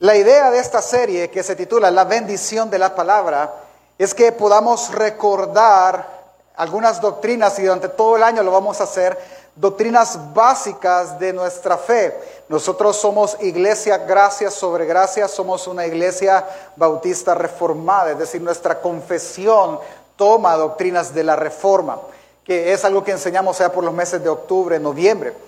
La idea de esta serie que se titula La bendición de la palabra es que podamos recordar algunas doctrinas y durante todo el año lo vamos a hacer, doctrinas básicas de nuestra fe. Nosotros somos iglesia gracia sobre gracia, somos una iglesia bautista reformada, es decir, nuestra confesión toma doctrinas de la reforma, que es algo que enseñamos ya por los meses de octubre, noviembre.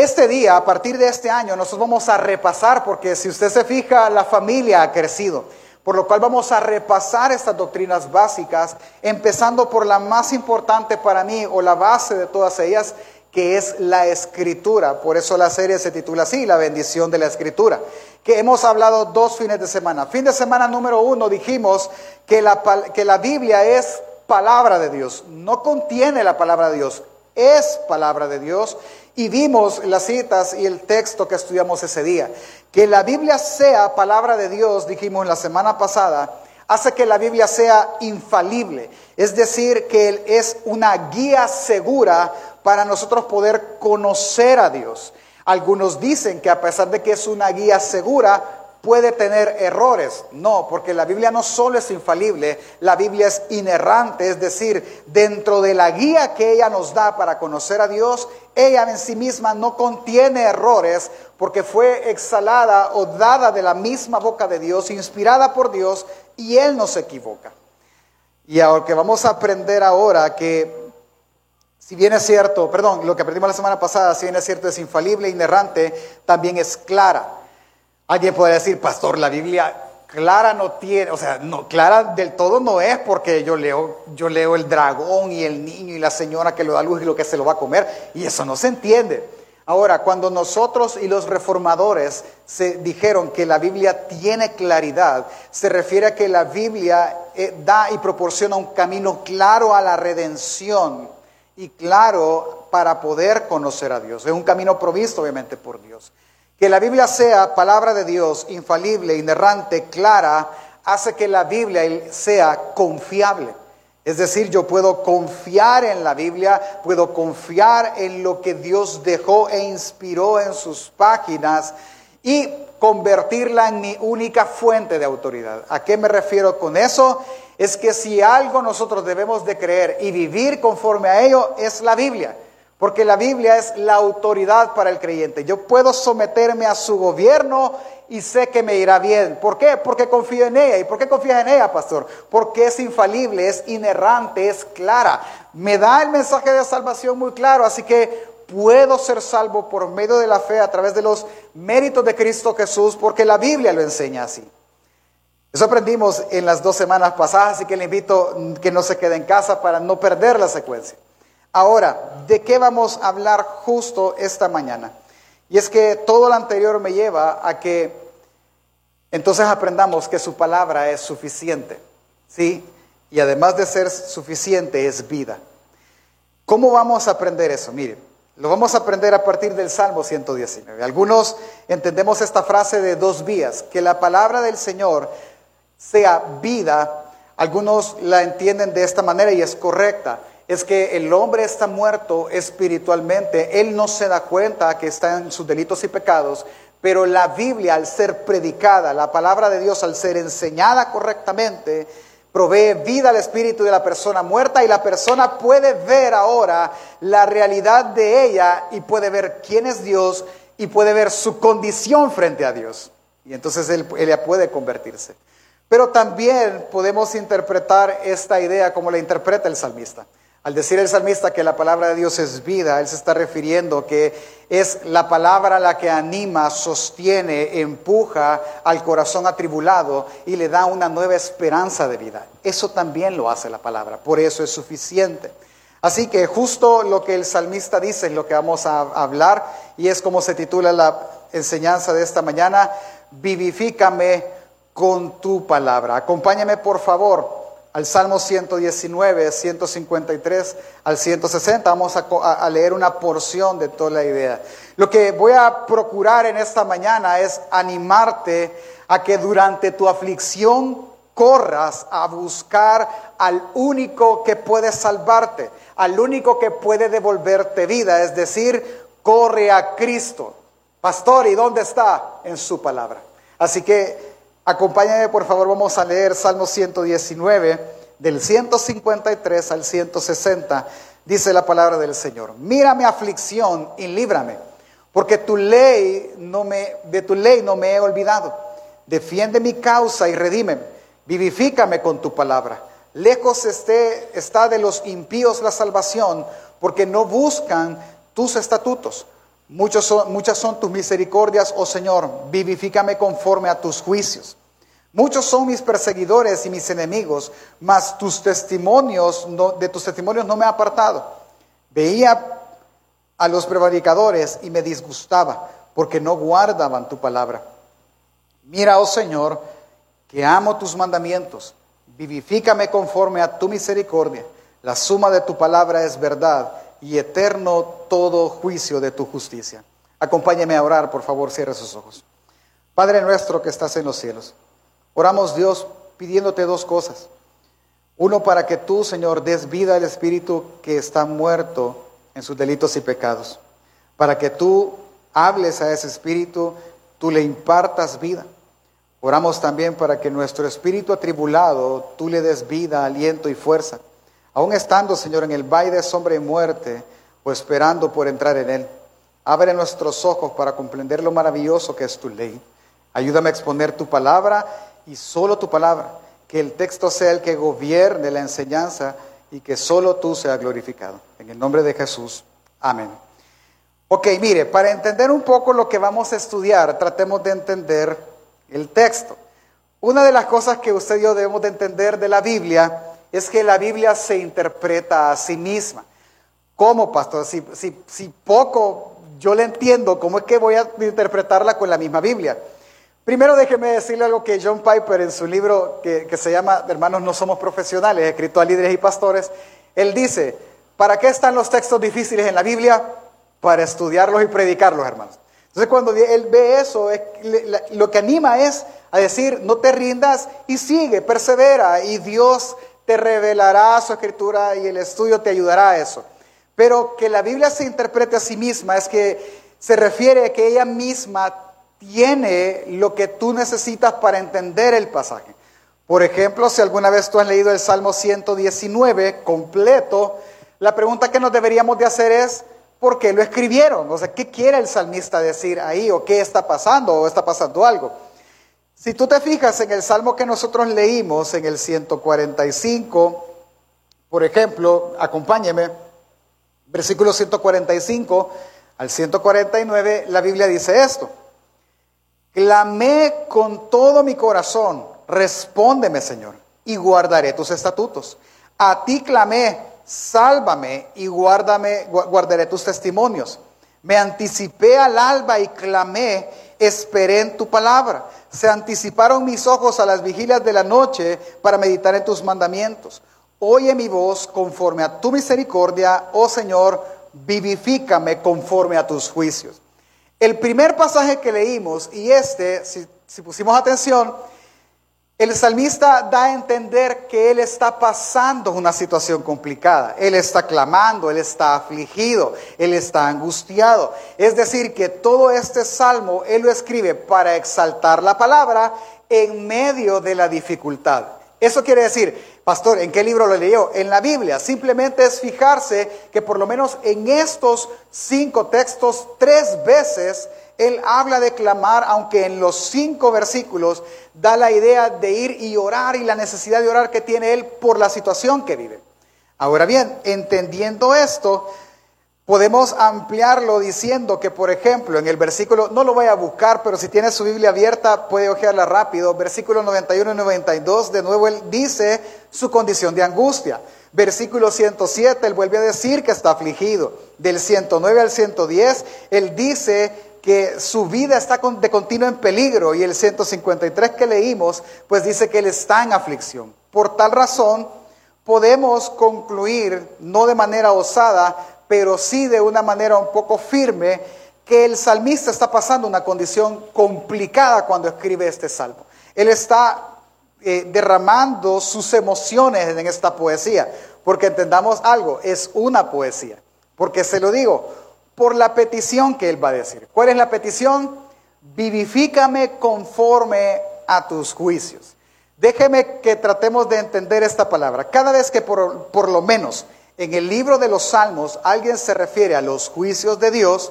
Este día, a partir de este año, nosotros vamos a repasar, porque si usted se fija, la familia ha crecido, por lo cual vamos a repasar estas doctrinas básicas, empezando por la más importante para mí, o la base de todas ellas, que es la escritura. Por eso la serie se titula así, La bendición de la escritura, que hemos hablado dos fines de semana. Fin de semana número uno dijimos que la, que la Biblia es palabra de Dios, no contiene la palabra de Dios, es palabra de Dios y vimos las citas y el texto que estudiamos ese día. Que la Biblia sea palabra de Dios, dijimos la semana pasada, hace que la Biblia sea infalible. Es decir, que es una guía segura para nosotros poder conocer a Dios. Algunos dicen que a pesar de que es una guía segura, puede tener errores. No, porque la Biblia no solo es infalible, la Biblia es inerrante, es decir, dentro de la guía que ella nos da para conocer a Dios, ella en sí misma no contiene errores porque fue exhalada o dada de la misma boca de Dios, inspirada por Dios, y Él no se equivoca. Y ahora que vamos a aprender ahora que si bien es cierto, perdón, lo que aprendimos la semana pasada, si bien es cierto, es infalible, inerrante, también es clara. Alguien puede decir, pastor, la Biblia clara no tiene, o sea, no, clara del todo no es porque yo leo, yo leo el dragón y el niño y la señora que lo da luz y lo que se lo va a comer, y eso no se entiende. Ahora, cuando nosotros y los reformadores se dijeron que la Biblia tiene claridad, se refiere a que la Biblia eh, da y proporciona un camino claro a la redención y claro para poder conocer a Dios. Es un camino provisto, obviamente, por Dios. Que la Biblia sea palabra de Dios, infalible, inerrante, clara, hace que la Biblia sea confiable. Es decir, yo puedo confiar en la Biblia, puedo confiar en lo que Dios dejó e inspiró en sus páginas y convertirla en mi única fuente de autoridad. ¿A qué me refiero con eso? Es que si algo nosotros debemos de creer y vivir conforme a ello es la Biblia. Porque la Biblia es la autoridad para el creyente. Yo puedo someterme a su gobierno y sé que me irá bien. ¿Por qué? Porque confío en ella. ¿Y por qué confías en ella, pastor? Porque es infalible, es inerrante, es clara. Me da el mensaje de salvación muy claro, así que puedo ser salvo por medio de la fe a través de los méritos de Cristo Jesús, porque la Biblia lo enseña así. Eso aprendimos en las dos semanas pasadas, así que le invito que no se quede en casa para no perder la secuencia. Ahora, ¿de qué vamos a hablar justo esta mañana? Y es que todo lo anterior me lleva a que entonces aprendamos que su palabra es suficiente, ¿sí? Y además de ser suficiente, es vida. ¿Cómo vamos a aprender eso? Mire, lo vamos a aprender a partir del Salmo 119. Algunos entendemos esta frase de dos vías, que la palabra del Señor sea vida. Algunos la entienden de esta manera y es correcta es que el hombre está muerto espiritualmente, él no se da cuenta que está en sus delitos y pecados, pero la Biblia al ser predicada, la palabra de Dios al ser enseñada correctamente, provee vida al espíritu de la persona muerta y la persona puede ver ahora la realidad de ella y puede ver quién es Dios y puede ver su condición frente a Dios. Y entonces él, puede convertirse. Pero también podemos interpretar esta idea como la interpreta el salmista. Al decir el salmista que la palabra de Dios es vida, él se está refiriendo que es la palabra la que anima, sostiene, empuja al corazón atribulado y le da una nueva esperanza de vida. Eso también lo hace la palabra, por eso es suficiente. Así que justo lo que el salmista dice es lo que vamos a hablar y es como se titula la enseñanza de esta mañana, vivifícame con tu palabra. Acompáñame por favor al Salmo 119, 153 al 160. Vamos a, leer una porción de toda la idea. Lo que voy a procurar en esta mañana es animarte a que durante tu aflicción corras a buscar al único que puede salvarte, al único que puede devolverte vida, es decir, corre a Cristo. Pastor, ¿y dónde está? En su palabra. Así que acompáñame, por favor, vamos a leer Salmo 119, del 153 al 160. Dice la palabra del Señor: Mira mi aflicción y líbrame, porque tu ley no me, de tu ley no me he olvidado. Defiende mi causa y redímeme. Vivifícame con tu palabra. Lejos esté, está de los impíos la salvación, porque no buscan tus estatutos. muchas son tus misericordias, oh Señor, vivifícame conforme a tus juicios. Muchos son mis perseguidores y mis enemigos, mas tus testimonios, de tus testimonios no me he apartado. Veía a los prevaricadores y me disgustaba, porque no guardaban tu palabra. Mira, oh Señor, que amo tus mandamientos. Vivifícame conforme a tu misericordia. La suma de tu palabra es verdad y eterno todo juicio de tu justicia. Acompáñeme a orar, por favor, cierre sus ojos. Padre nuestro que estás en los cielos, oramos Dios pidiéndote dos cosas. Uno, para que tú, Señor, des vida al Espíritu que está muerto en sus delitos y pecados. Para que tú hables a ese Espíritu, tú le impartas vida. Oramos también para que nuestro espíritu atribulado, tú le des vida, aliento y fuerza Aún estando, Señor, en el valle de sombra y muerte o esperando por entrar en él, abre nuestros ojos para comprender lo maravilloso que es tu ley. Ayúdame a exponer tu palabra y solo tu palabra. Que el texto sea el que gobierne la enseñanza y que solo tú seas glorificado. En el nombre de Jesús. Amén. Ok, mire, para entender un poco lo que vamos a estudiar, tratemos de entender el texto. Una de las cosas que usted y yo debemos de entender de la Biblia es que la Biblia se interpreta a sí misma. ¿Cómo, pastor? Si, si, poco yo le entiendo, ¿cómo es que voy a interpretarla con la misma Biblia? Primero déjeme decirle algo que John Piper en su libro que, que se llama Hermanos no somos profesionales, escrito a líderes y pastores, él dice, ¿para qué están los textos difíciles en la Biblia? Para estudiarlos y predicarlos, hermanos. Entonces cuando él ve eso, lo que anima es a decir, no te rindas y sigue, persevera y Dios te revelará su escritura y el estudio te ayudará a eso. Pero que la Biblia se interprete a sí misma es que se refiere a que ella misma tiene lo que tú necesitas para entender el pasaje. Por ejemplo, si alguna vez tú has leído el Salmo 119 completo, la pregunta que nos deberíamos de hacer es, ¿por qué lo escribieron? O sea, ¿qué quiere el salmista decir ahí? ¿O qué está pasando? ¿O está pasando algo? Si tú te fijas en el salmo que nosotros leímos, en el 145, por ejemplo, acompáñeme, versículo 145 al 149, la Biblia dice esto. Clamé con todo mi corazón, respóndeme Señor, y guardaré tus estatutos. A ti clamé, sálvame y guárdame, guardaré tus testimonios. Me anticipé al alba y clamé, esperé en tu palabra se anticiparon mis ojos a las vigilias de la noche para meditar en tus mandamientos. Oye mi voz conforme a tu misericordia, oh Señor, vivifícame conforme a tus juicios. El primer pasaje que leímos, y este, si, si pusimos atención, el salmista da a entender que él está pasando una situación complicada. Él está clamando, él está afligido, él está angustiado. Es decir, que todo este salmo él lo escribe para exaltar la palabra en medio de la dificultad. Eso quiere decir, pastor, ¿en qué libro lo leyó? En la Biblia. Simplemente es fijarse que por lo menos en estos cinco textos, tres veces él habla de clamar, aunque en los cinco versículos da la idea de ir y orar y la necesidad de orar que tiene él por la situación que vive. Ahora bien, entendiendo esto, podemos ampliarlo diciendo que, por ejemplo, en el versículo, no lo voy a buscar, pero si tiene su Biblia abierta, puede ojearla rápido. Versículo 91 y 92, de nuevo él dice su condición de angustia. Versículo 107, él vuelve a decir que está afligido. Del 109 al 110, él dice que su vida está de continuo en peligro y el 153 que leímos, pues dice que él está en aflicción. Por tal razón, podemos concluir, no de manera osada, pero sí de una manera un poco firme, que el salmista está pasando una condición complicada cuando escribe este salmo. Él está eh, derramando sus emociones en esta poesía, porque entendamos algo, es una poesía. Porque se lo digo, por la petición que él va a decir. ¿Cuál es la petición? vivifícame conforme a tus juicios. Déjeme que tratemos de entender esta palabra. Cada vez que por, por, lo menos en el libro de los Salmos alguien se refiere a los juicios de Dios,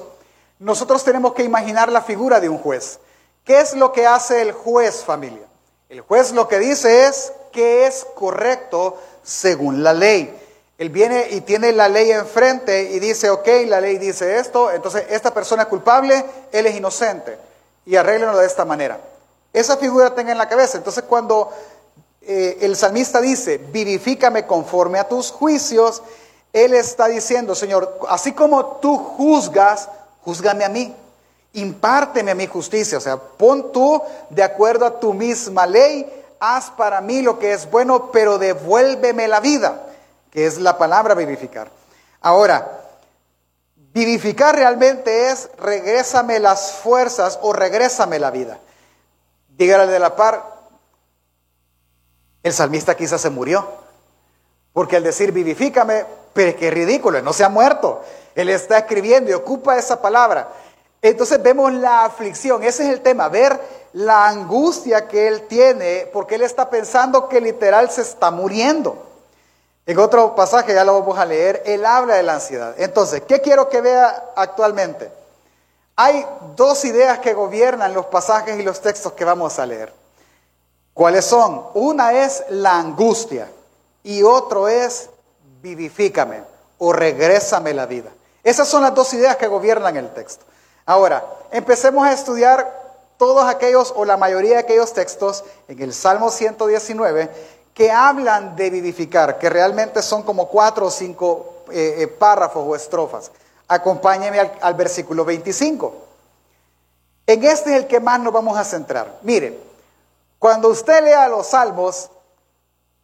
nosotros tenemos que imaginar la figura de un juez. ¿Qué es lo que hace el juez, familia? El juez lo que dice es que es correcto según la ley. Él viene y tiene la ley enfrente y dice, ok, la ley dice esto, entonces esta persona es culpable, él es inocente. Y arréglenlo de esta manera. Esa figura tenga en la cabeza. Entonces cuando eh, el salmista dice, vivifícame conforme a tus juicios, él está diciendo, Señor, así como tú juzgas, juzgame a mí. Impárteme a mi justicia. O sea, pon tú de acuerdo a tu misma ley, haz para mí lo que es bueno, pero devuélveme la vida que es la palabra vivificar. Ahora, vivificar realmente es regrésame las fuerzas o regrésame la vida. Dígale de la par, el salmista quizás se murió, porque al decir vivifícame, pero qué ridículo, no se ha muerto. Él está escribiendo y ocupa esa palabra. Entonces vemos la aflicción, ese es el tema, ver la angustia que él tiene, porque él está pensando que literal se está muriendo. En otro pasaje, ya lo vamos a leer, él habla de la ansiedad. Entonces, ¿qué quiero que vea actualmente? Hay dos ideas que gobiernan los pasajes y los textos que vamos a leer. ¿Cuáles son? Una es la angustia y otro es vivifícame o regrésame la vida. Esas son las dos ideas que gobiernan el texto. Ahora, empecemos a estudiar todos aquellos o la mayoría de aquellos textos en el Salmo 119 que hablan de vivificar, que realmente son como cuatro o cinco eh, eh, párrafos o estrofas. Acompáñeme al, versículo 25. En este es el que más nos vamos a centrar. Mire, cuando usted lea los salmos,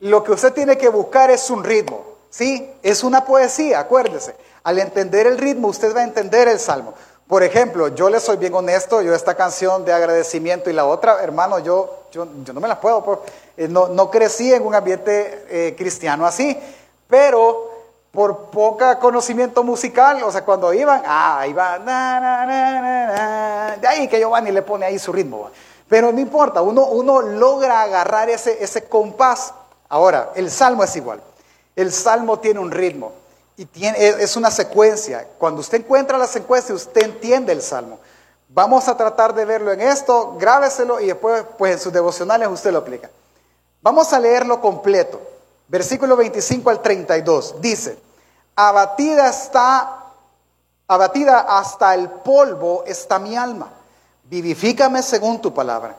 lo que usted tiene que buscar es un ritmo. ¿Sí? Es una poesía, acuérdese. Al entender el ritmo, usted va a entender el salmo. Por ejemplo, yo le soy bien honesto, yo esta canción de agradecimiento y la otra, hermano, yo, yo, no me la puedo, pues, eh, no, no, crecí en un ambiente eh, cristiano así, pero por poca conocimiento musical, o sea, cuando iban, ah, iba, de ahí que Giovanni le pone ahí su ritmo, pero no importa, uno, uno logra agarrar ese, ese compás. Ahora, el salmo es igual, el salmo tiene un ritmo. Y tiene, es una secuencia. Cuando usted encuentra la secuencia, usted entiende el salmo. Vamos a tratar de verlo en esto, grábeselo y después pues en sus devocionales usted lo aplica. Vamos a leerlo completo. Versículo 25 al 32. Dice, abatida está, abatida hasta el polvo está mi alma. Vivifícame según tu palabra.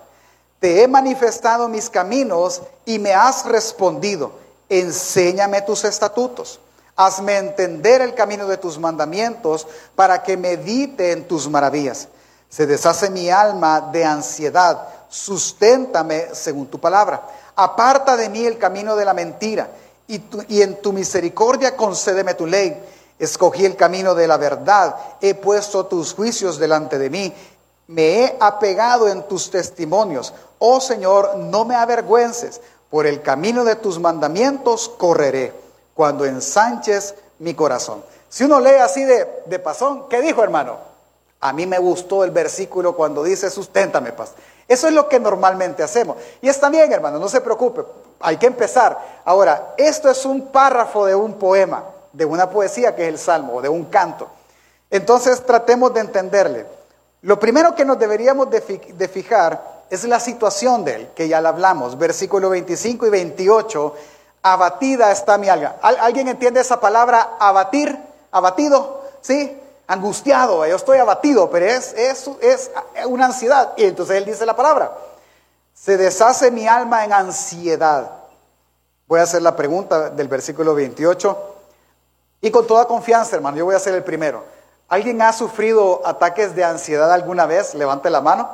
Te he manifestado mis caminos y me has respondido. Enséñame tus estatutos. Hazme entender el camino de tus mandamientos para que medite en tus maravillas. Se deshace mi alma de ansiedad. Susténtame según tu palabra. Aparta de mí el camino de la mentira y, y en tu misericordia concédeme tu ley. Escogí el camino de la verdad. He puesto tus juicios delante de mí. Me he apegado en tus testimonios. Oh Señor, no me avergüences. Por el camino de tus mandamientos correré cuando ensanches mi corazón. Si uno lee así de, de pasón, ¿qué dijo hermano? A mí me gustó el versículo cuando dice, susténtame paz. Eso es lo que normalmente hacemos. Y está bien, hermano, no se preocupe, hay que empezar. Ahora, esto es un párrafo de un poema, de una poesía que es el Salmo, o de un canto. Entonces tratemos de entenderle. Lo primero que nos deberíamos de, fijar es la situación de él, que ya la hablamos, versículo 25 y 28 abatida está mi alma. ¿Alguien entiende esa palabra abatir? Abatido, ¿sí? Angustiado, yo estoy abatido, pero es, es, es una ansiedad. Y entonces él dice la palabra, se deshace mi alma en ansiedad. Voy a hacer la pregunta del versículo 28 y con toda confianza, hermano, yo voy a ser el primero. ¿Alguien ha sufrido ataques de ansiedad alguna vez? Levante la mano.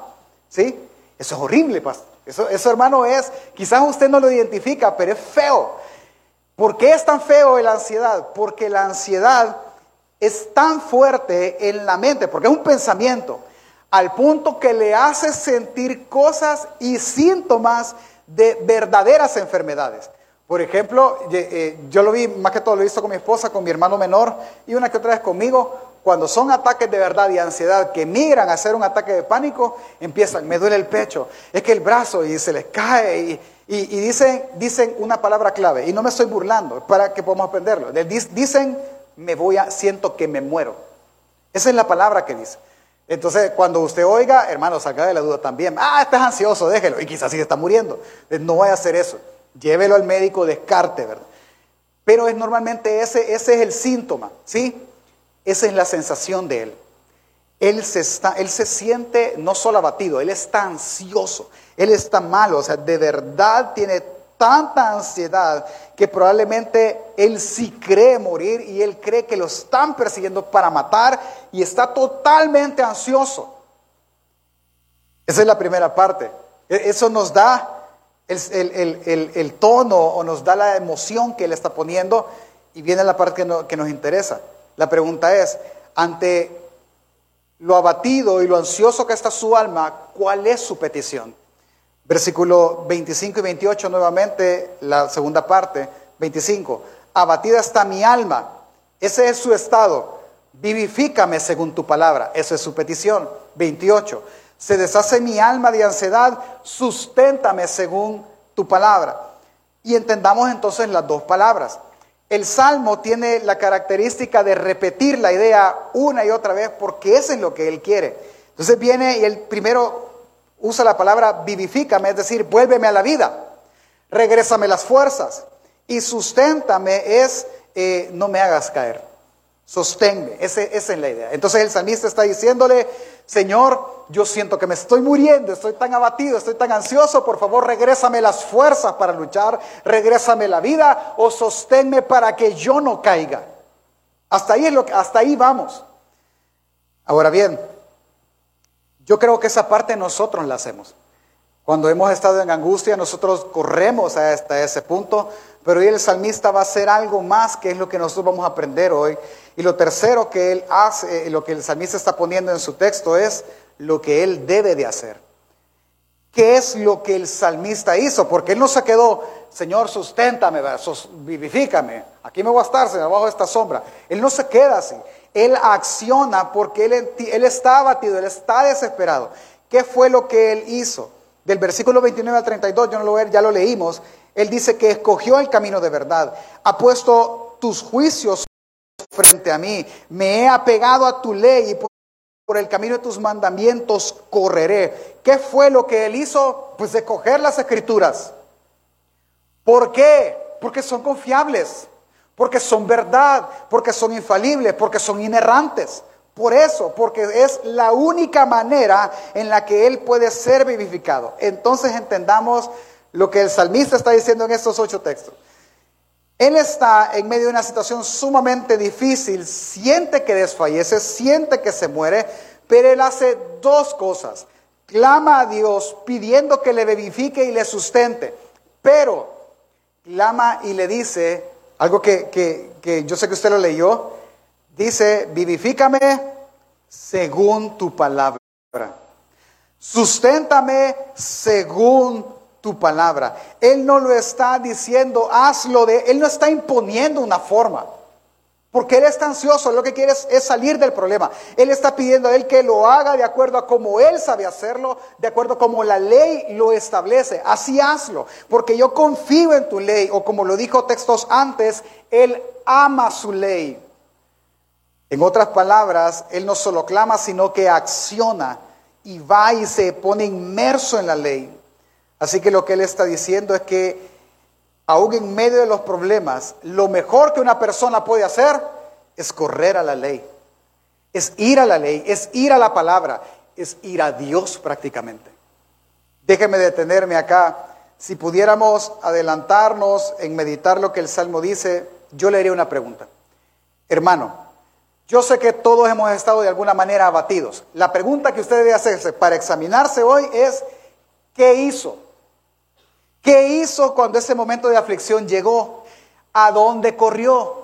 ¿Sí? Eso es horrible, pastor. Eso, hermano, es, quizás usted no lo identifica, pero es feo. ¿Por qué es tan feo la ansiedad? Porque la ansiedad es tan fuerte en la mente, porque es un pensamiento, al punto que le hace sentir cosas y síntomas de verdaderas enfermedades. Por ejemplo, eh, yo lo vi, más que todo lo he visto con mi esposa, con mi hermano menor y una que otra vez conmigo. Cuando son ataques de verdad y ansiedad que migran a ser un ataque de pánico, empiezan, me duele el pecho, es que el brazo y se les cae y, y, dicen, dicen una palabra clave, y no me estoy burlando, para que podamos aprenderlo. Dicen, me voy a, siento que me muero. Esa es la palabra que dice. Entonces, cuando usted oiga, hermano, salga de la duda también. Ah, estás ansioso, déjelo. Y quizás sí está muriendo. No vaya a hacer eso. Llévelo al médico, descarte, ¿verdad? Pero es normalmente ese, ese es el síntoma, ¿sí? Esa es la sensación de él. Él se, está, él se siente no solo abatido, él está ansioso, él está malo, o sea, de verdad tiene tanta ansiedad que probablemente él sí cree morir y él cree que lo están persiguiendo para matar y está totalmente ansioso. Esa es la primera parte. E, eso nos da el, tono o nos da la emoción que él está poniendo y viene la parte que, que nos interesa. La pregunta es, ante lo abatido y lo ansioso que está su alma, ¿cuál es su petición? Versículo 25 y 28 nuevamente, la segunda parte, 25. Abatida está mi alma, ese es su estado. Vivifícame según tu palabra, esa es su petición. 28. Se deshace mi alma de ansiedad, susténtame según tu palabra. Y entendamos entonces las dos palabras. El salmo tiene la característica de repetir la idea una y otra vez porque eso es lo que él quiere. Entonces viene y él primero usa la palabra vivifícame, es decir, vuélveme a la vida, regrésame las fuerzas y susténtame es eh, no me hagas caer, sosténme, esa es la idea. Entonces el salmista está diciéndole, Señor, yo siento que me estoy muriendo, estoy tan abatido, estoy tan ansioso, por favor regrésame las fuerzas para luchar, regrésame la vida o sosténme para que yo no caiga. Hasta ahí, es lo que, hasta ahí vamos. Ahora bien, yo creo que esa parte nosotros la hacemos. Cuando hemos estado en angustia, nosotros corremos hasta ese punto, pero hoy el salmista va a hacer algo más, que es lo que nosotros vamos a aprender hoy. Y lo tercero que él hace, eh, lo que el salmista está poniendo en su texto es lo que él debe de hacer. ¿Qué es lo que el salmista hizo? Porque él no se quedó, Señor, susténtame, vivifícame, aquí me voy a estar, Señor, bajo esta sombra. Él no se queda así. Él acciona porque él, está abatido, él está desesperado. ¿Qué fue lo que él hizo? Del versículo 29 al 32, yo no lo ver, ya lo leímos. Él dice que escogió el camino de verdad, ha puesto tus juicios frente a mí, me he apegado a tu ley y por el camino de tus mandamientos correré. ¿Qué fue lo que él hizo? Pues de coger las escrituras. ¿Por qué? Porque son confiables porque son verdad, porque son infalibles, porque son inerrantes. Por eso, porque es la única manera en la que Él puede ser vivificado. Entonces entendamos lo que el salmista está diciendo en estos ocho textos. Él está en medio de una situación sumamente difícil, siente que desfallece, siente que se muere, pero Él hace dos cosas. Clama a Dios pidiendo que le vivifique y le sustente, pero clama y le dice, algo que, yo sé que usted lo leyó. Dice, vivifícame según tu palabra. Susténtame según tu palabra. Él no lo está diciendo, hazlo de, Él no está imponiendo una forma. Porque Él está ansioso, lo que quiere es, salir del problema. Él está pidiendo a Él que lo haga de acuerdo a como Él sabe hacerlo, de acuerdo a como la ley lo establece. Así hazlo, porque yo confío en tu ley, o como lo dijo textos antes, Él ama su ley. En otras palabras, Él no solo clama, sino que acciona y va y se pone inmerso en la ley. Así que lo que Él está diciendo es que aún en medio de los problemas, lo mejor que una persona puede hacer es correr a la ley, es ir a la ley, es ir a la palabra, es ir a Dios prácticamente. Déjeme detenerme acá. Si pudiéramos adelantarnos en meditar lo que el Salmo dice, yo le haría una pregunta. Hermano, yo sé que todos hemos estado de alguna manera abatidos. La pregunta que usted debe hacerse para examinarse hoy es, ¿qué hizo? ¿Qué hizo cuando ese momento de aflicción llegó? ¿A dónde corrió?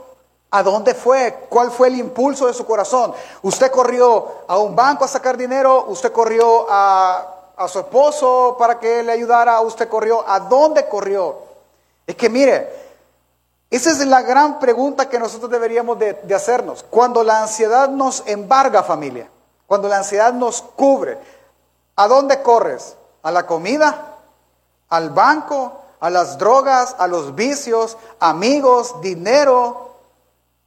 ¿A dónde fue? ¿Cuál fue el impulso de su corazón? ¿Usted corrió a un banco a sacar dinero? ¿Usted corrió a, su esposo para que le ayudara? ¿Usted corrió? ¿A dónde corrió? Es que mire, esa es la gran pregunta que nosotros deberíamos de, de hacernos. Cuando la ansiedad nos embarga, familia, cuando la ansiedad nos cubre, ¿a dónde corres? ¿A la comida? ¿Al banco? ¿A las drogas? ¿A los vicios? ¿Amigos? ¿Dinero?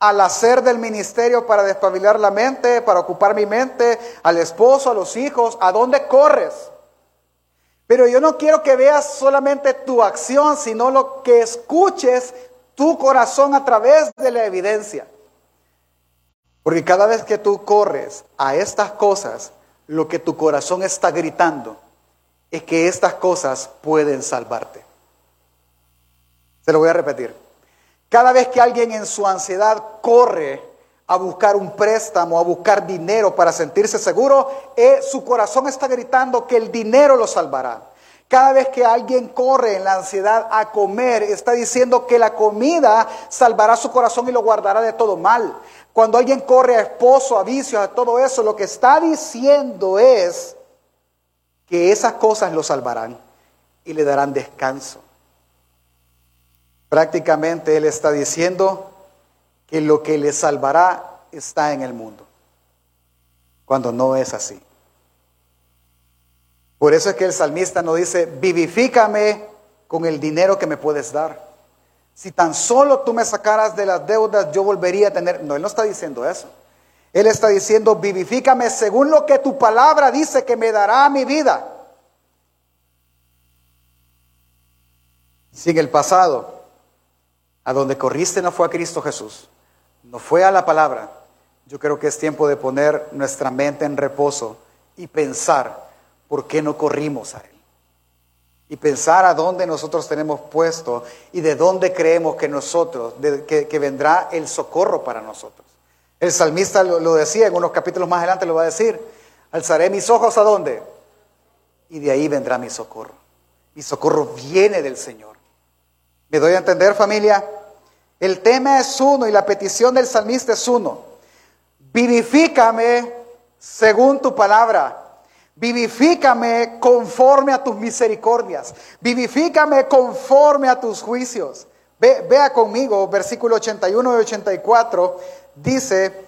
al hacer del ministerio para despabilar la mente, para ocupar mi mente, al esposo, a los hijos, ¿a dónde corres? Pero yo no quiero que veas solamente tu acción, sino lo que escuches tu corazón a través de la evidencia. Porque cada vez que tú corres a estas cosas, lo que tu corazón está gritando es que estas cosas pueden salvarte. Se lo voy a repetir. Cada vez que alguien en su ansiedad corre a buscar un préstamo, a buscar dinero para sentirse seguro, eh, su corazón está gritando que el dinero lo salvará. Cada vez que alguien corre en la ansiedad a comer, está diciendo que la comida salvará su corazón y lo guardará de todo mal. Cuando alguien corre a esposo, a vicios, a todo eso, lo que está diciendo es que esas cosas lo salvarán y le darán descanso. Prácticamente Él está diciendo que lo que le salvará está en el mundo, cuando no es así. Por eso es que el salmista no dice, vivifícame con el dinero que me puedes dar. Si tan solo tú me sacaras de las deudas, yo volvería a tener... No, Él no está diciendo eso. Él está diciendo, vivifícame según lo que tu palabra dice que me dará mi vida. Si en el pasado a donde corriste no fue a Cristo Jesús, no fue a la palabra. Yo creo que es tiempo de poner nuestra mente en reposo y pensar por qué no corrimos a Él. Y pensar a dónde nosotros tenemos puesto y de dónde creemos que nosotros, que, vendrá el socorro para nosotros. El salmista lo, decía en unos capítulos más adelante, lo va a decir, alzaré mis ojos a dónde? Y de ahí vendrá mi socorro. Mi socorro viene del Señor. ¿Me doy a entender familia? El tema es uno y la petición del salmista es uno. Vivifícame según tu palabra. Vivifícame conforme a tus misericordias. Vivifícame conforme a tus juicios. vea conmigo, versículo 81 y 84, dice,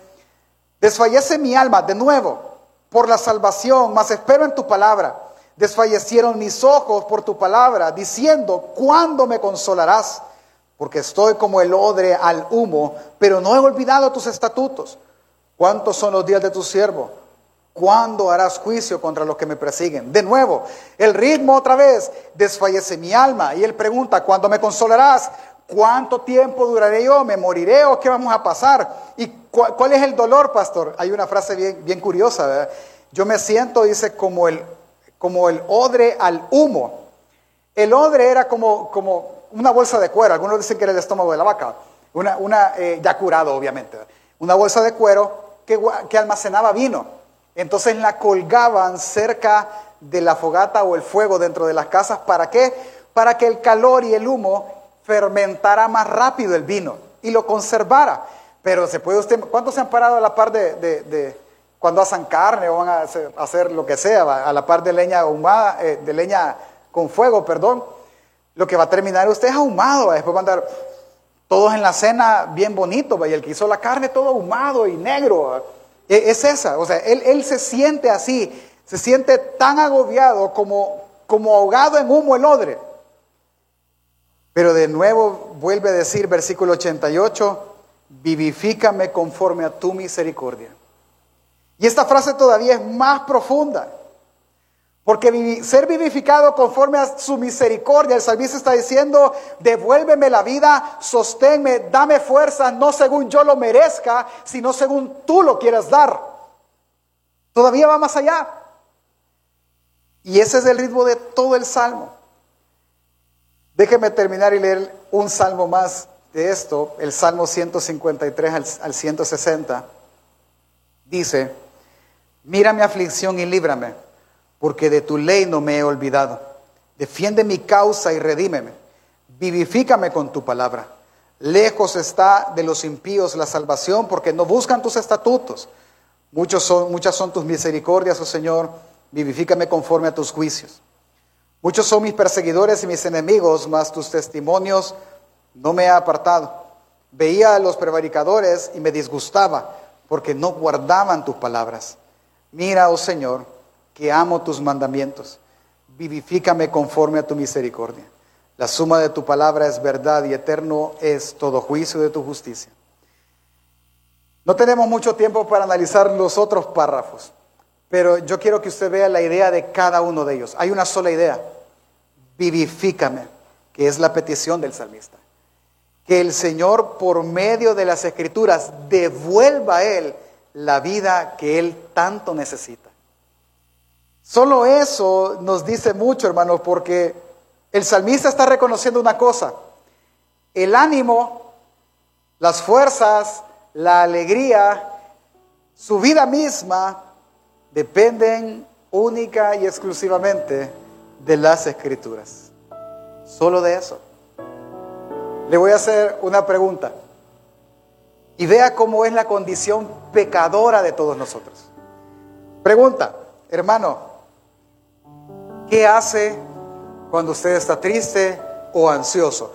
desfallece mi alma de nuevo por la salvación, mas espero en tu palabra. Desfallecieron mis ojos por tu palabra, diciendo, ¿cuándo me consolarás? Porque estoy como el odre al humo, pero no he olvidado tus estatutos. ¿Cuántos son los días de tu siervo? ¿Cuándo harás juicio contra los que me persiguen? De nuevo, el ritmo otra vez, desfallece mi alma. Y él pregunta, ¿cuándo me consolarás? ¿Cuánto tiempo duraré yo? ¿Me moriré o qué vamos a pasar? ¿Y cuál, es el dolor, pastor? Hay una frase bien, curiosa. Yo me siento, dice, como el como el odre al humo. El odre era como, como una bolsa de cuero, algunos dicen que era el estómago de la vaca, una, una eh, ya curado obviamente, una bolsa de cuero que, que almacenaba vino. Entonces la colgaban cerca de la fogata o el fuego dentro de las casas. ¿Para qué? Para que el calor y el humo fermentara más rápido el vino y lo conservara. Pero se puede usted, ¿cuántos se han parado a la par de, cuando hacen carne o van a hacer, lo que sea, a la par de leña ahumada, eh, de leña con fuego, perdón, lo que va a terminar usted es ahumado, después van a andar todos en la cena bien bonito, y el que hizo la carne todo ahumado y negro, e, es esa, o sea, él, él se siente así, se siente tan agobiado como, como ahogado en humo el odre. Pero de nuevo vuelve a decir versículo 88, vivifícame conforme a tu misericordia. Y esta frase todavía es más profunda. Porque ser vivificado conforme a su misericordia, el salmista está diciendo, devuélveme la vida, sosténme, dame fuerza, no según yo lo merezca, sino según tú lo quieras dar. Todavía va más allá. Y ese es el ritmo de todo el salmo. Déjeme terminar y leer un salmo más de esto, el Salmo 153 al, al 160. Dice, Mira mi aflicción y líbrame, porque de tu ley no me he olvidado. Defiende mi causa y redímeme. Vivifícame con tu palabra. Lejos está de los impíos la salvación, porque no buscan tus estatutos. Muchos son, muchas son tus misericordias, oh Señor. Vivifícame conforme a tus juicios. Muchos son mis perseguidores y mis enemigos, mas tus testimonios no me ha apartado. Veía a los prevaricadores y me disgustaba, porque no guardaban tus palabras. Mira, oh Señor, que amo tus mandamientos. Vivifícame conforme a tu misericordia. La suma de tu palabra es verdad y eterno es todo juicio de tu justicia. No tenemos mucho tiempo para analizar los otros párrafos, pero yo quiero que usted vea la idea de cada uno de ellos. Hay una sola idea, vivifícame, que es la petición del salmista. Que el Señor por medio de las escrituras devuelva a Él la vida que Él tanto necesita. Solo eso nos dice mucho, hermanos, porque el salmista está reconociendo una cosa. El ánimo, las fuerzas, la alegría, su vida misma dependen única y exclusivamente de las escrituras. Solo de eso. Le voy a hacer una pregunta y vea cómo es la condición pecadora de todos nosotros. Pregunta, hermano, ¿qué hace cuando usted está triste o ansioso?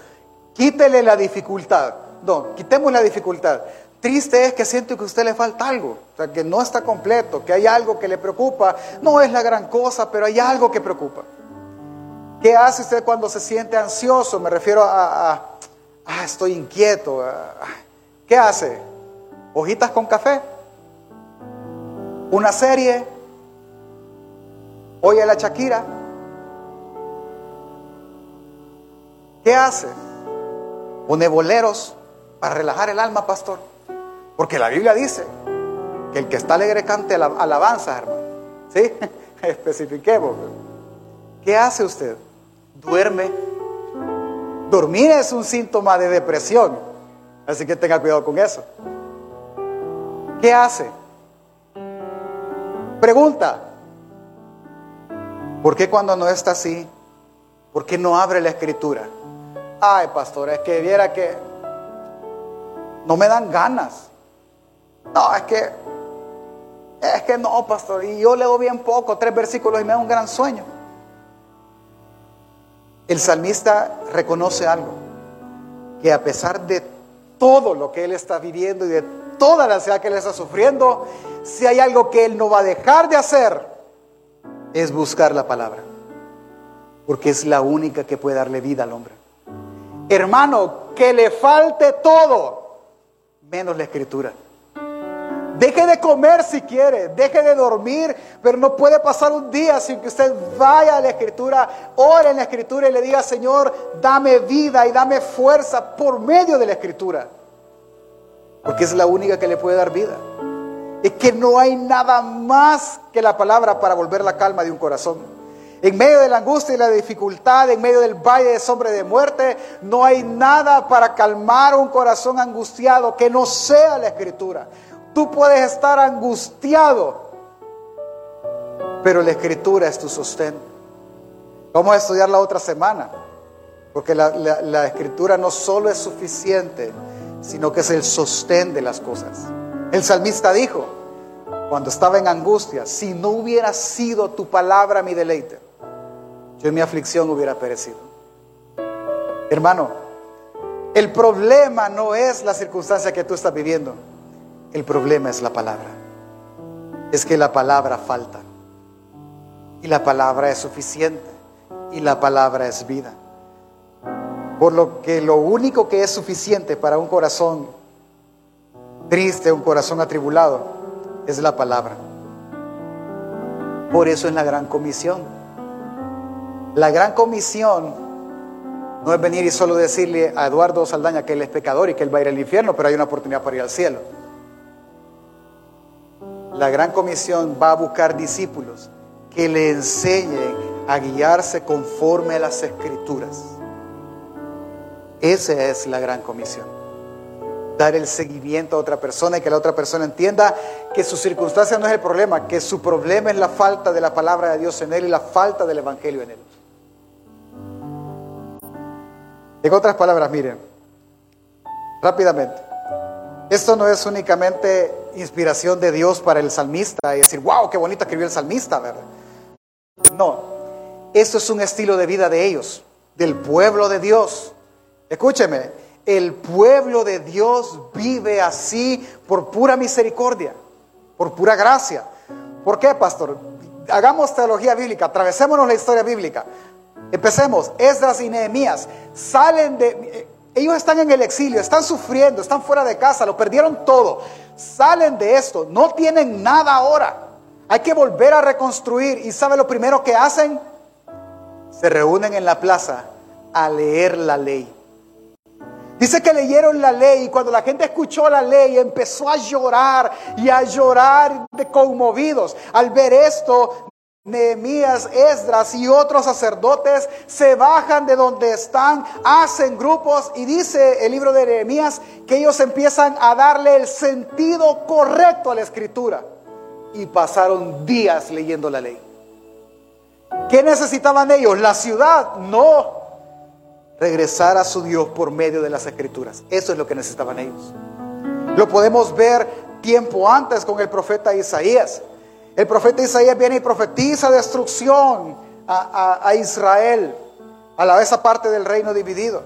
Quítele la dificultad. No, quitemos la dificultad. Triste es que siente que a usted le falta algo, o sea, que no está completo, que hay algo que le preocupa. No es la gran cosa, pero hay algo que preocupa. ¿Qué hace usted cuando se siente ansioso? Me refiero a, ah, estoy inquieto. ¿Qué hace? ¿Hojitas con café? ¿Una serie? ¿Oye la Shakira? ¿Qué hace? ¿Pone boleros para relajar el alma, pastor? Porque la Biblia dice que el que está alegre cante alabanza, hermano. ¿Sí? Especifiquemos. ¿Qué hace usted? Duerme. Dormir es un síntoma de depresión. Así que tenga cuidado con eso. ¿Qué hace? Pregunta. ¿Por qué cuando no está así? ¿Por qué no abre la escritura? Ay, pastor, es que viera que no me dan ganas. No, es que, es que no, pastor. Y yo leo bien poco, tres versículos y me da un gran sueño. El salmista reconoce algo, que a pesar de todo lo que él está viviendo y de toda la ansiedad que él está sufriendo, si hay algo que él no va a dejar de hacer, es buscar la palabra. Porque es la única que puede darle vida al hombre. Hermano, que le falte todo, menos la escritura. Deje de comer si quiere, deje de dormir, pero no puede pasar un día sin que usted vaya a la escritura, ore en la escritura y le diga, Señor, dame vida y dame fuerza por medio de la escritura. Porque es la única que le puede dar vida. Es que no hay nada más que la palabra para volver la calma de un corazón. En medio de la angustia y la dificultad, en medio del valle de sombra de muerte, no hay nada para calmar un corazón angustiado que no sea la escritura. Tú puedes estar angustiado, pero la escritura es tu sostén. Vamos a estudiar la otra semana, porque la, escritura no solo es suficiente, sino que es el sostén de las cosas. El salmista dijo, cuando estaba en angustia, si no hubiera sido tu palabra mi deleite, yo en mi aflicción hubiera perecido. Hermano, el problema no es la circunstancia que tú estás viviendo. El problema es la palabra. Es que la palabra falta. Y la palabra es suficiente. Y la palabra es vida. Por lo que lo único que es suficiente para un corazón triste, un corazón atribulado, es la palabra. Por eso es la gran comisión. La gran comisión no es venir y solo decirle a Eduardo Saldaña que él es pecador y que él va a ir al infierno, pero hay una oportunidad para ir al cielo la gran comisión va a buscar discípulos que le enseñen a guiarse conforme a las escrituras. Esa es la gran comisión. Dar el seguimiento a otra persona y que la otra persona entienda que su circunstancia no es el problema, que su problema es la falta de la palabra de Dios en él y la falta del Evangelio en él. En otras palabras, miren, rápidamente, esto no es únicamente inspiración de Dios para el salmista y decir, wow, qué bonito escribió el salmista, ¿verdad? No, Esto es un estilo de vida de ellos, del pueblo de Dios. Escúcheme, el pueblo de Dios vive así por pura misericordia, por pura gracia. ¿Por qué, pastor? Hagamos teología bíblica, atravesémonos la historia bíblica. Empecemos, Esdras y Nehemías salen de... Ellos están en el exilio, están sufriendo, están fuera de casa, lo perdieron todo. Salen de esto, no tienen nada ahora. Hay que volver a reconstruir. ¿Y sabe lo primero que hacen? Se reúnen en la plaza a leer la ley. Dice que leyeron la ley y cuando la gente escuchó la ley empezó a llorar y a llorar de conmovidos. Al ver esto, Nehemías, Esdras y otros sacerdotes se bajan de donde están, hacen grupos y dice el libro de Nehemías que ellos empiezan a darle el sentido correcto a la escritura y pasaron días leyendo la ley. ¿Qué necesitaban ellos? La ciudad, no. Regresar a su Dios por medio de las escrituras. Eso es lo que necesitaban ellos. Lo podemos ver tiempo antes con el profeta Isaías. El profeta Isaías viene y profetiza destrucción a, Israel, a la vez parte del reino dividido.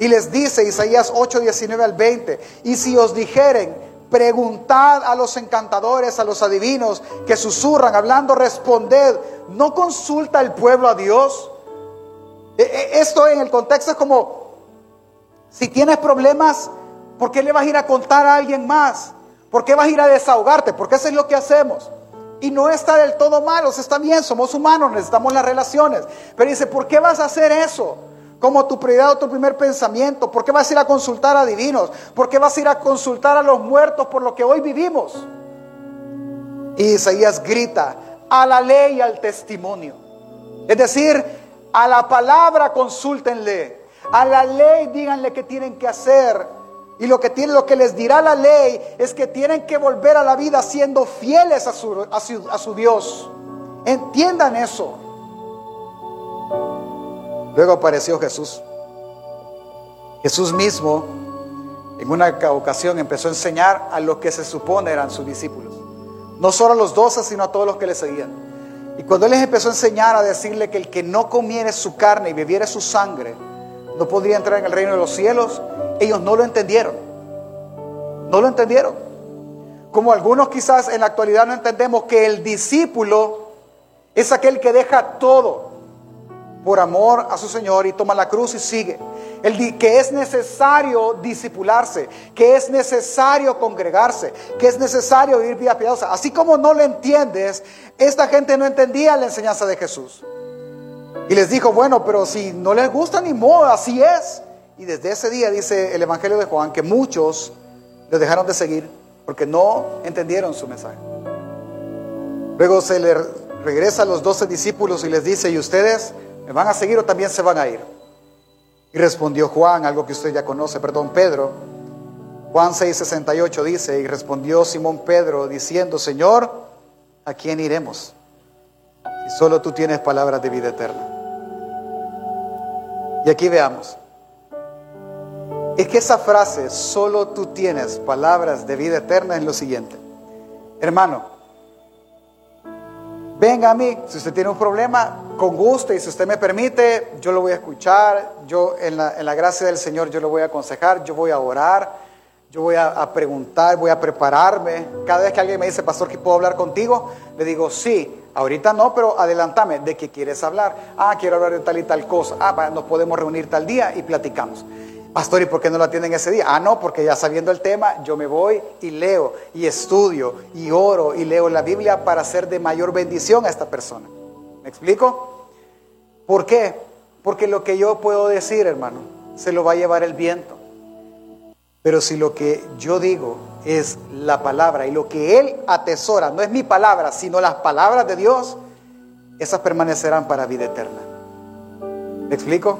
Y les dice Isaías 8, 19 al 20, y si os dijeren, preguntad a los encantadores, a los adivinos que susurran, hablando, responded, ¿no consulta el pueblo a Dios? E, e, esto en el contexto es como, si tienes problemas, ¿por qué le vas a ir a contar a alguien más? ¿Por qué vas a ir a desahogarte? Porque eso es lo que hacemos. Y no está del todo malo, está bien, somos humanos, necesitamos las relaciones. Pero dice, ¿por qué vas a hacer eso? Como tu prioridad o tu primer pensamiento. ¿Por qué vas a ir a consultar a divinos? ¿Por qué vas a ir a consultar a los muertos por lo que hoy vivimos? Y Isaías grita, a la ley y al testimonio. Es decir, a la palabra consúltenle, a la ley díganle qué tienen que hacer y lo que, tiene, lo que les dirá la ley es que tienen que volver a la vida siendo fieles a su, a su Dios. Entiendan eso. Luego apareció Jesús. Jesús mismo en una ocasión empezó a enseñar a los que se supone eran sus discípulos. No solo a los doce, sino a todos los que le seguían. Y cuando Él les empezó a enseñar a decirle que el que no comiere su carne y bebiere su sangre, no podría entrar en el reino de los cielos, ellos no lo entendieron. No lo entendieron. Como algunos quizás en la actualidad no entendemos que el discípulo es aquel que deja todo por amor a su Señor y toma la cruz y sigue. El que es necesario disipularse, que es necesario congregarse, que es necesario vivir vida piadosa. Así como no lo entiendes, esta gente no entendía la enseñanza de Jesús. Y les dijo, bueno, pero si no les gusta ni modo, así es. Y desde ese día dice el Evangelio de Juan que muchos le dejaron de seguir porque no entendieron su mensaje. Luego se le regresa a los doce discípulos y les dice, ¿y ustedes me van a seguir o también se van a ir? Y respondió Juan, algo que usted ya conoce, perdón, Pedro. Juan 6:68 dice, y respondió Simón Pedro diciendo, Señor, ¿a quién iremos? Si solo tú tienes palabras de vida eterna. Y aquí veamos, es que esa frase, solo tú tienes palabras de vida eterna, es lo siguiente. Hermano, venga a mí, si usted tiene un problema, con gusto y si usted me permite, yo lo voy a escuchar, yo en la, en la gracia del Señor yo lo voy a aconsejar, yo voy a orar, yo voy a, a, preguntar, voy a prepararme. Cada vez que alguien me dice, pastor, que puedo hablar contigo, le digo, sí, ahorita no, pero adelántame, ¿de qué quieres hablar? Ah, quiero hablar de tal y tal cosa. Ah, nos podemos reunir tal día y platicamos. Pastor, ¿y por qué no lo atienden ese día? Ah, no, porque ya sabiendo el tema, yo me voy y leo y estudio y oro y leo la Biblia para ser de mayor bendición a esta persona. ¿Me explico? ¿Por qué? Porque lo que yo puedo decir, hermano, se lo va a llevar el viento. Pero si lo que yo digo es la palabra y lo que Él atesora no es mi palabra, sino las palabras de Dios, esas permanecerán para vida eterna. ¿Me explico?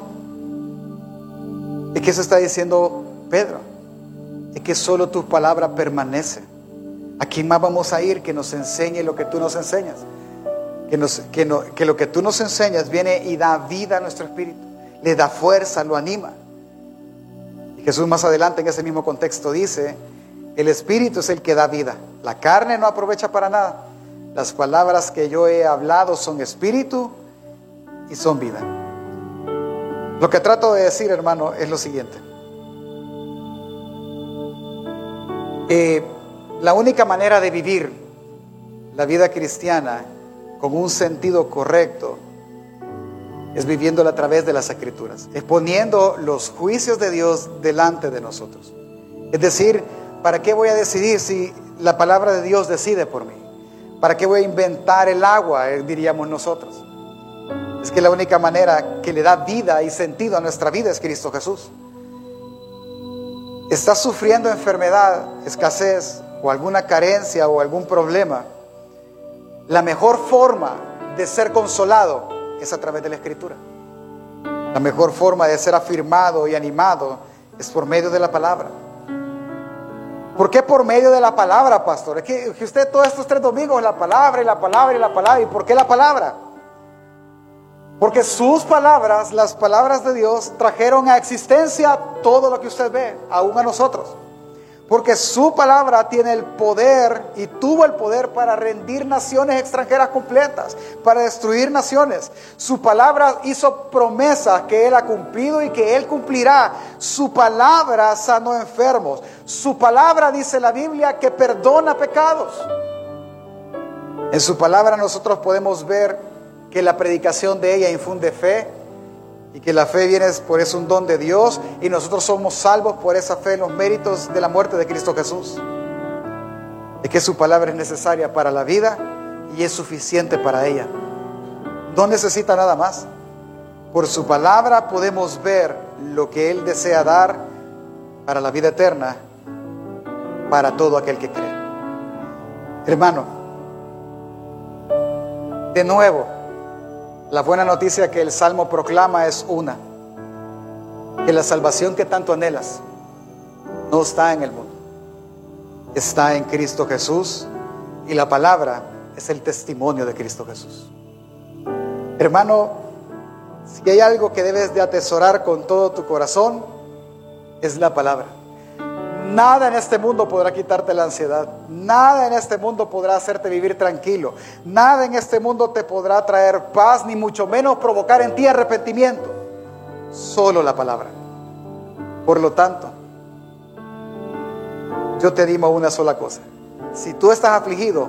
¿Y qué se está diciendo Pedro? Es que solo tu palabra permanece. ¿A quién más vamos a ir que nos enseñe lo que tú nos enseñas? Que, que, que lo que tú nos enseñas viene y da vida a nuestro espíritu, le da fuerza, lo anima. Y Jesús más adelante en ese mismo contexto dice, el espíritu es el que da vida, la carne no aprovecha para nada. Las palabras que yo he hablado son espíritu y son vida. Lo que trato de decir, hermano, es lo siguiente. la única manera de vivir la vida cristiana con un sentido correcto es viviéndola a través de las escrituras, es poniendo los juicios de Dios delante de nosotros. Es decir, ¿para qué voy a decidir si la palabra de Dios decide por mí? ¿Para qué voy a inventar el agua, eh, diríamos nosotros? Es que la única manera que le da vida y sentido a nuestra vida es Cristo Jesús. Estás sufriendo enfermedad, escasez o alguna carencia o algún problema. La mejor forma de ser consolado es a través de la escritura. La mejor forma de ser afirmado y animado es por medio de la palabra. ¿Por qué por medio de la palabra, pastor? Es que, usted todos estos tres domingos la palabra y la palabra y la palabra. ¿Y por qué la palabra? Porque sus palabras, las palabras de Dios, trajeron a existencia todo lo que usted ve, aún a nosotros. Porque su palabra tiene el poder y tuvo el poder para rendir naciones extranjeras completas, para destruir naciones. Su palabra hizo promesas que Él ha cumplido y que Él cumplirá. Su palabra sanó enfermos. Su palabra, dice la Biblia, que perdona pecados. En su palabra nosotros podemos ver que la predicación de ella infunde fe, y que la fe viene por eso un don de Dios y nosotros somos salvos por esa fe en los méritos de la muerte de Cristo Jesús. Es que su palabra es necesaria para la vida y es suficiente para ella. No necesita nada más. Por su palabra podemos ver lo que Él desea dar para la vida eterna, para todo aquel que cree. Hermano, de nuevo, la buena noticia que el Salmo proclama es una, que la salvación que tanto anhelas no está en el mundo, está en Cristo Jesús y la palabra es el testimonio de Cristo Jesús. Hermano, si hay algo que debes de atesorar con todo tu corazón, es la palabra. Nada en este mundo podrá quitarte la ansiedad. Nada en este mundo podrá hacerte vivir tranquilo. Nada en este mundo te podrá traer paz, ni mucho menos provocar en ti arrepentimiento. Solo la palabra. Por lo tanto, yo te digo una sola cosa. Si tú estás afligido,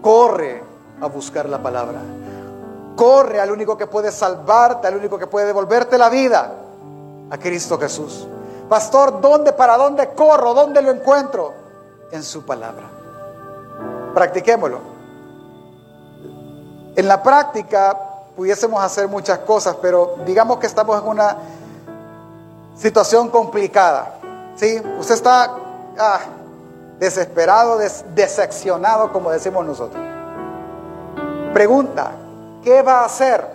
corre a buscar la palabra. Corre al único que puede salvarte, al único que puede devolverte la vida, a Cristo Jesús. Pastor, ¿dónde, para dónde corro? ¿Dónde lo encuentro? En su palabra. Practiquémoslo. En la práctica pudiésemos hacer muchas cosas, pero digamos que estamos en una situación complicada. ¿sí? Usted está ah, desesperado, decepcionado, como decimos nosotros. Pregunta, ¿qué va a hacer?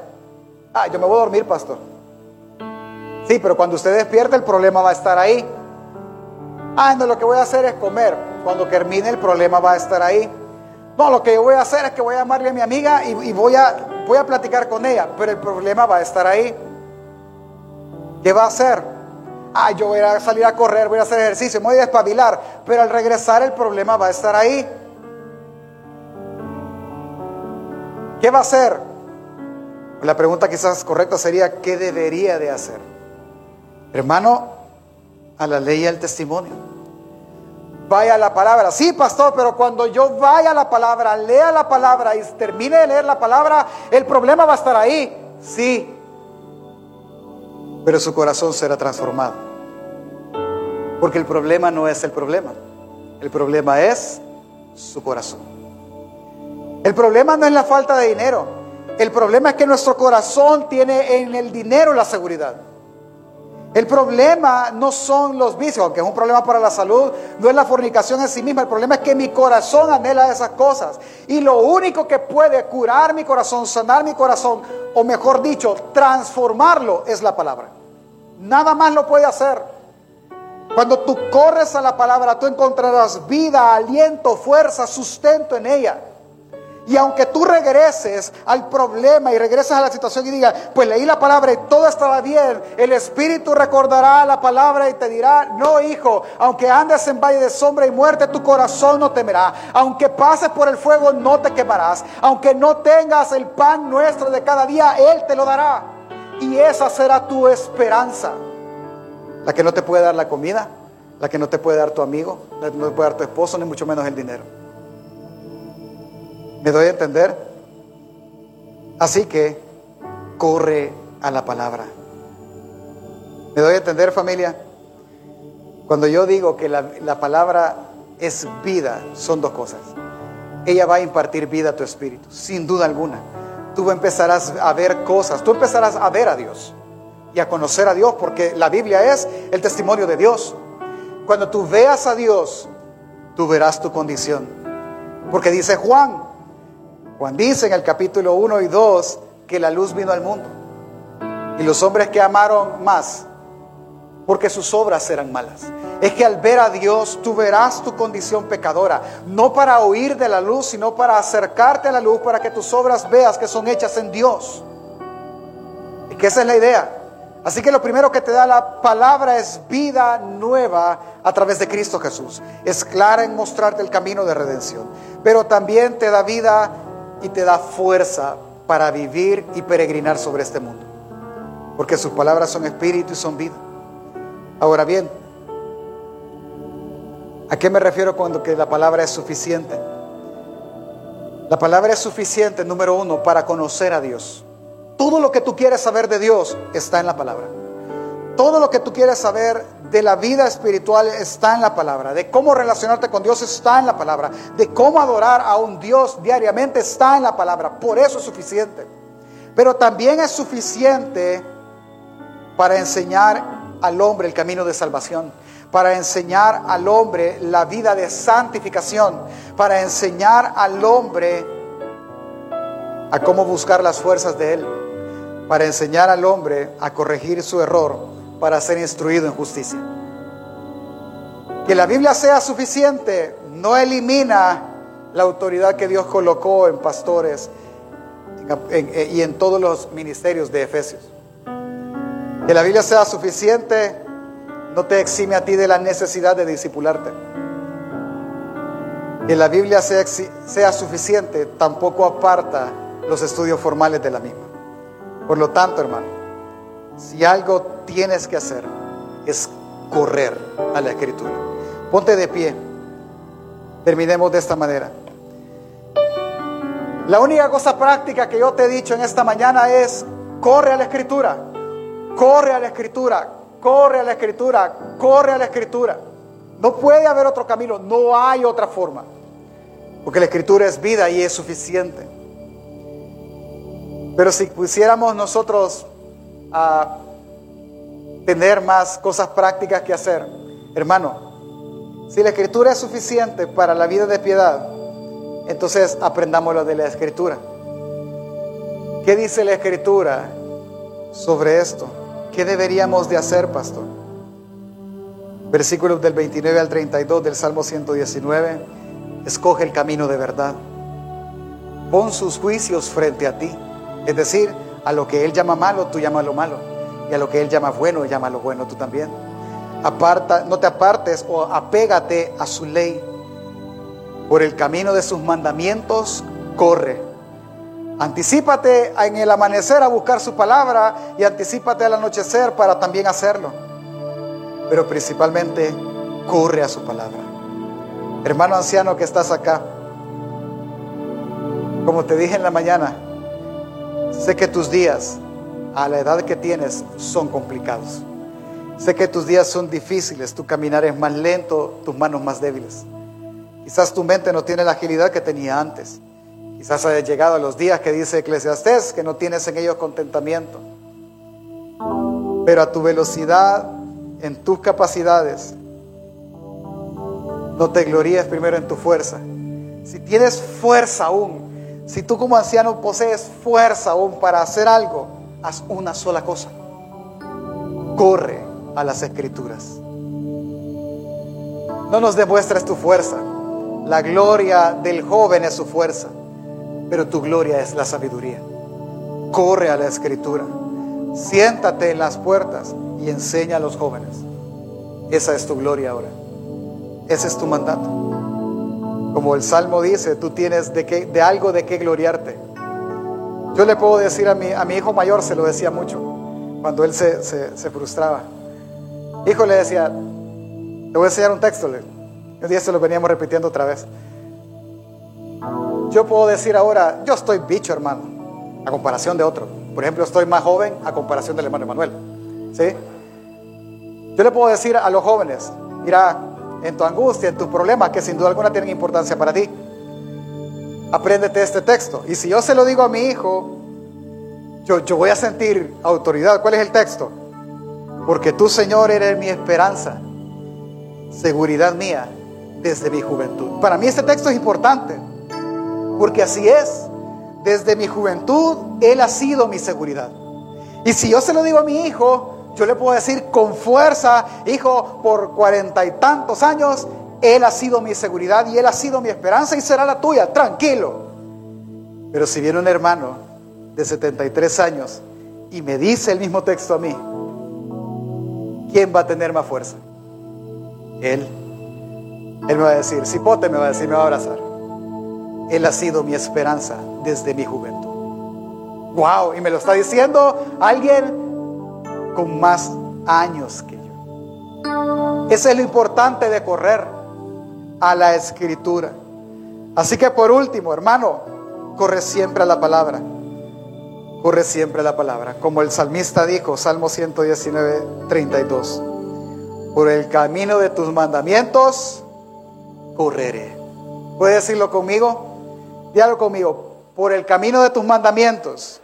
Ah, yo me voy a dormir, pastor. Sí, pero cuando usted despierta el problema va a estar ahí. Ah, no, lo que voy a hacer es comer. Cuando termine el problema va a estar ahí. No, lo que yo voy a hacer es que voy a llamarle a mi amiga y, voy, a, voy a platicar con ella, pero el problema va a estar ahí. ¿Qué va a hacer? Ah, yo voy a salir a correr, voy a hacer ejercicio, voy a despabilar, pero al regresar el problema va a estar ahí. ¿Qué va a hacer? La pregunta quizás correcta sería, ¿qué debería de hacer? Hermano, a la ley y al testimonio. Vaya a la palabra. Sí, pastor, pero cuando yo vaya a la palabra, lea la palabra y termine de leer la palabra, el problema va a estar ahí. Sí. Pero su corazón será transformado. Porque el problema no es el problema. El problema es su corazón. El problema no es la falta de dinero. El problema es que nuestro corazón tiene en el dinero la seguridad. El problema no son los vicios, aunque es un problema para la salud, no es la fornicación en sí misma, el problema es que mi corazón anhela esas cosas. Y lo único que puede curar mi corazón, sanar mi corazón, o mejor dicho, transformarlo, es la palabra. Nada más lo puede hacer. Cuando tú corres a la palabra, tú encontrarás vida, aliento, fuerza, sustento en ella. Y aunque tú regreses al problema y regreses a la situación y digas, pues leí la palabra y todo estaba bien, el Espíritu recordará la palabra y te dirá, no hijo, aunque andes en valle de sombra y muerte, tu corazón no temerá. Aunque pases por el fuego, no te quemarás. Aunque no tengas el pan nuestro de cada día, Él te lo dará. Y esa será tu esperanza. La que no te puede dar la comida, la que no te puede dar tu amigo, la que no te puede dar tu esposo, ni mucho menos el dinero. ¿Me doy a entender? Así que corre a la palabra. ¿Me doy a entender familia? Cuando yo digo que la, la, palabra es vida, son dos cosas. Ella va a impartir vida a tu espíritu, sin duda alguna. Tú empezarás a ver cosas, tú empezarás a ver a Dios y a conocer a Dios, porque la Biblia es el testimonio de Dios. Cuando tú veas a Dios, tú verás tu condición. Porque dice Juan, Juan dice en el capítulo 1 y 2 que la luz vino al mundo. Y los hombres que amaron más, porque sus obras eran malas. Es que al ver a Dios tú verás tu condición pecadora, no para huir de la luz, sino para acercarte a la luz, para que tus obras veas que son hechas en Dios. Y que esa es la idea. Así que lo primero que te da la palabra es vida nueva a través de Cristo Jesús. Es clara en mostrarte el camino de redención, pero también te da vida y te da fuerza para vivir y peregrinar sobre este mundo. Porque sus palabras son espíritu y son vida. Ahora bien, ¿a qué me refiero cuando que la palabra es suficiente? La palabra es suficiente, número uno, para conocer a Dios. Todo lo que tú quieres saber de Dios está en la palabra. Todo lo que tú quieres saber de la vida espiritual está en la palabra, de cómo relacionarte con Dios está en la palabra, de cómo adorar a un Dios diariamente está en la palabra. Por eso es suficiente. Pero también es suficiente para enseñar al hombre el camino de salvación, para enseñar al hombre la vida de santificación, para enseñar al hombre a cómo buscar las fuerzas de Él, para enseñar al hombre a corregir su error para ser instruido en justicia. Que la Biblia sea suficiente no elimina la autoridad que Dios colocó en pastores y en todos los ministerios de Efesios. Que la Biblia sea suficiente no te exime a ti de la necesidad de discipularte. Que la Biblia sea, sea suficiente tampoco aparta los estudios formales de la misma. Por lo tanto, hermano, si algo tienes que hacer es correr a la escritura. Ponte de pie. Terminemos de esta manera. La única cosa práctica que yo te he dicho en esta mañana es, corre a la escritura, corre a la escritura, corre a la escritura, corre a la escritura. No puede haber otro camino, no hay otra forma. Porque la escritura es vida y es suficiente. Pero si pusiéramos nosotros a tener más cosas prácticas que hacer. Hermano, si la escritura es suficiente para la vida de piedad, entonces aprendamos lo de la escritura. ¿Qué dice la escritura sobre esto? ¿Qué deberíamos de hacer, pastor? Versículos del 29 al 32 del Salmo 119. Escoge el camino de verdad. Pon sus juicios frente a ti. Es decir, a lo que Él llama malo, tú llamas lo malo. Y a lo que Él llama bueno, llama lo bueno tú también. Aparta, no te apartes o apégate a su ley. Por el camino de sus mandamientos, corre. Anticípate en el amanecer a buscar su palabra y anticípate al anochecer para también hacerlo. Pero principalmente, corre a su palabra. Hermano anciano que estás acá, como te dije en la mañana, Sé que tus días, a la edad que tienes, son complicados. Sé que tus días son difíciles, tu caminar es más lento, tus manos más débiles. Quizás tu mente no tiene la agilidad que tenía antes. Quizás hayas llegado a los días que dice Eclesiastés que no tienes en ellos contentamiento. Pero a tu velocidad, en tus capacidades, no te gloríes primero en tu fuerza. Si tienes fuerza aún, si tú como anciano posees fuerza aún para hacer algo, haz una sola cosa. Corre a las escrituras. No nos demuestres tu fuerza. La gloria del joven es su fuerza. pero tu gloria es la sabiduría. Corre a la escritura, siéntate en las puertas y enseña a los jóvenes. Esa es tu gloria ahora. Ese es tu mandato. Como el Salmo dice, tú tienes de, qué, de algo de qué gloriarte. Yo le puedo decir a mi, a mi hijo mayor, se lo decía mucho, cuando él se, se, frustraba. Hijo le decía, te voy a enseñar un texto. El día se lo veníamos repitiendo otra vez. Yo puedo decir ahora, yo estoy bicho, hermano, a comparación de otro. Por ejemplo, estoy más joven a comparación del hermano Emanuel. ¿Sí? Yo le puedo decir a los jóvenes, mira, en tu angustia, en tus problemas, que sin duda alguna tienen importancia para ti, apréndete este texto. Y si yo se lo digo a mi hijo, yo, yo voy a sentir autoridad. ¿Cuál es el texto? Porque tú, Señor, eres mi esperanza, seguridad mía desde mi juventud. Para mí este texto es importante, porque así es. Desde mi juventud, Él ha sido mi seguridad. Y si yo se lo digo a mi hijo, yo le puedo decir con fuerza, hijo, por cuarenta y tantos años, Él ha sido mi seguridad y Él ha sido mi esperanza y será la tuya, tranquilo. Pero si viene un hermano de 73 años y me dice el mismo texto a mí, ¿quién va a tener más fuerza? Él. Él me va a decir, cipote me va a decir, me va a abrazar. Él ha sido mi esperanza desde mi juventud. Wow, y me lo está diciendo alguien con más años que yo. Eso es lo importante de correr a la escritura. Así que por último, hermano, corre siempre a la palabra. Corre siempre a la palabra. Como el salmista dijo, Salmo 119, 32. Por el camino de tus mandamientos, correré. ¿Puede decirlo conmigo? Dígalo conmigo. Por el camino de tus mandamientos,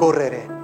correré.